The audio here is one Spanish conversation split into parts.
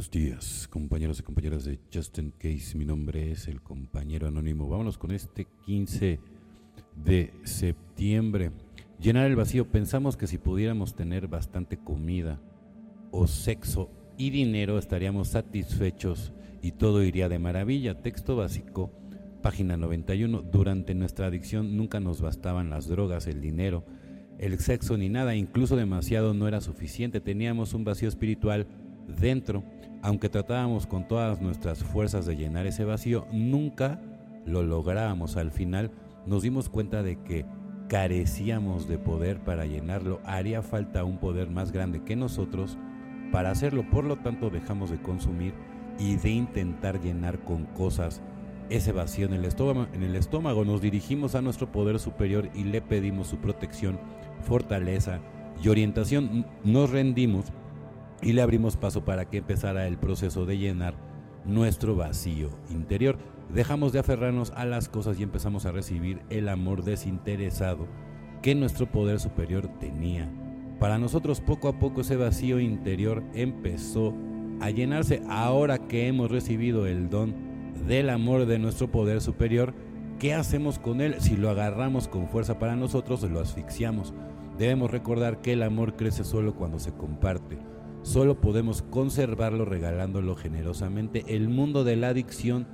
Buenos días, compañeros y compañeras de Justin Case. Mi nombre es el compañero anónimo. Vámonos con este 15 de septiembre. Llenar el vacío. Pensamos que si pudiéramos tener bastante comida o sexo y dinero estaríamos satisfechos y todo iría de maravilla. Texto básico, página 91. Durante nuestra adicción nunca nos bastaban las drogas, el dinero, el sexo ni nada. Incluso demasiado no era suficiente. Teníamos un vacío espiritual dentro. Aunque tratábamos con todas nuestras fuerzas de llenar ese vacío, nunca lo lográbamos. Al final nos dimos cuenta de que carecíamos de poder para llenarlo. Haría falta un poder más grande que nosotros para hacerlo. Por lo tanto, dejamos de consumir y de intentar llenar con cosas ese vacío en el, estómago, en el estómago. Nos dirigimos a nuestro poder superior y le pedimos su protección, fortaleza y orientación. Nos rendimos y le abrimos paso para que empezara el proceso de llenar nuestro vacío interior. Dejamos de aferrarnos a las cosas y empezamos a recibir el amor desinteresado que nuestro poder superior tenía. Para nosotros poco a poco ese vacío interior empezó a llenarse. Ahora que hemos recibido el don del amor de nuestro poder superior, ¿qué hacemos con él? Si lo agarramos con fuerza para nosotros, lo asfixiamos. Debemos recordar que el amor crece solo cuando se comparte. Solo podemos conservarlo regalándolo generosamente. El mundo de la adicción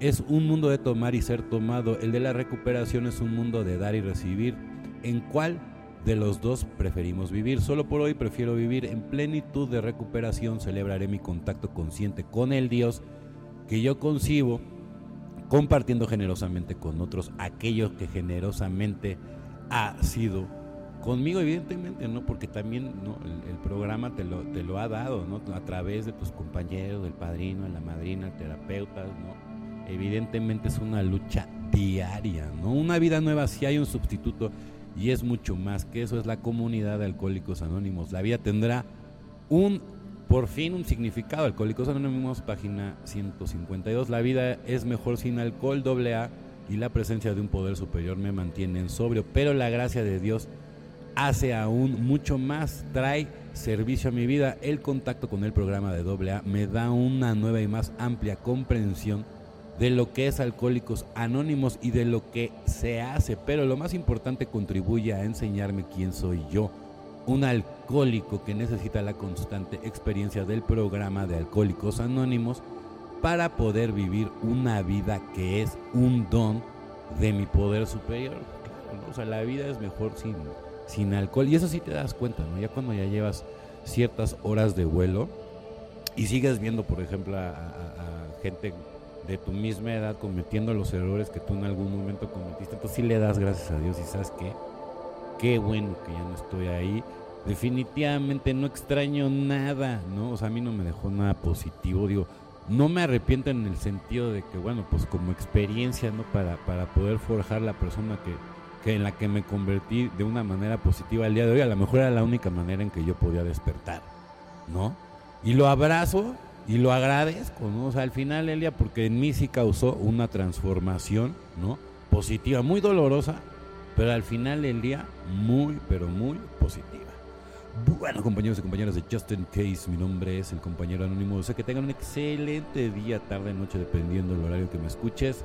es un mundo de tomar y ser tomado. El de la recuperación es un mundo de dar y recibir. ¿En cuál de los dos preferimos vivir? Solo por hoy prefiero vivir en plenitud de recuperación. Celebraré mi contacto consciente con el Dios que yo concibo, compartiendo generosamente con otros aquello que generosamente ha sido Conmigo, evidentemente, ¿no? Porque también el, programa te lo, te lo ha dado, ¿no? A través de tus compañeros, del padrino, de la madrina, el terapeuta, ¿no? Evidentemente es una lucha diaria, ¿no? Una vida nueva, si hay un sustituto, y es mucho más que eso, es la comunidad de Alcohólicos Anónimos. La vida tendrá un, por fin, un significado. Alcohólicos Anónimos, página 152. La vida es mejor sin alcohol, doble A, y la presencia de un poder superior me mantienen sobrio, pero la gracia de Dios hace aún mucho más, trae servicio a mi vida. El contacto con el programa de AA me da una nueva y más amplia comprensión de lo que es Alcohólicos Anónimos y de lo que se hace, pero lo más importante contribuye a enseñarme quién soy yo, un alcohólico que necesita la constante experiencia del programa de Alcohólicos Anónimos para poder vivir una vida que es un don de mi poder superior. o sea, la vida es mejor sin sin alcohol. Y eso sí te das cuenta, ¿no? Ya cuando ya llevas ciertas horas de vuelo y sigues viendo, por ejemplo, a, gente de tu misma edad cometiendo los errores que tú en algún momento cometiste, entonces sí le das gracias a Dios y sabes qué, qué bueno que ya no estoy ahí. Definitivamente no extraño nada, ¿no? O sea, a mí no me dejó nada positivo, digo, no me arrepiento en el sentido de que, bueno, pues como experiencia, ¿no? Para, para poder forjar la persona que, que en la que me convertí de una manera positiva el día de hoy, a lo mejor era la única manera en que yo podía despertar, ¿no? Y lo abrazo y lo agradezco, ¿no? O sea, al final, Elia, porque en mí sí causó una transformación, ¿no? Positiva, muy dolorosa, pero al final del día muy, pero muy positiva. Bueno, compañeros y compañeras de Justin Case, mi nombre es el compañero anónimo. O sea, que tengan un excelente día, tarde, noche, dependiendo del horario que me escuches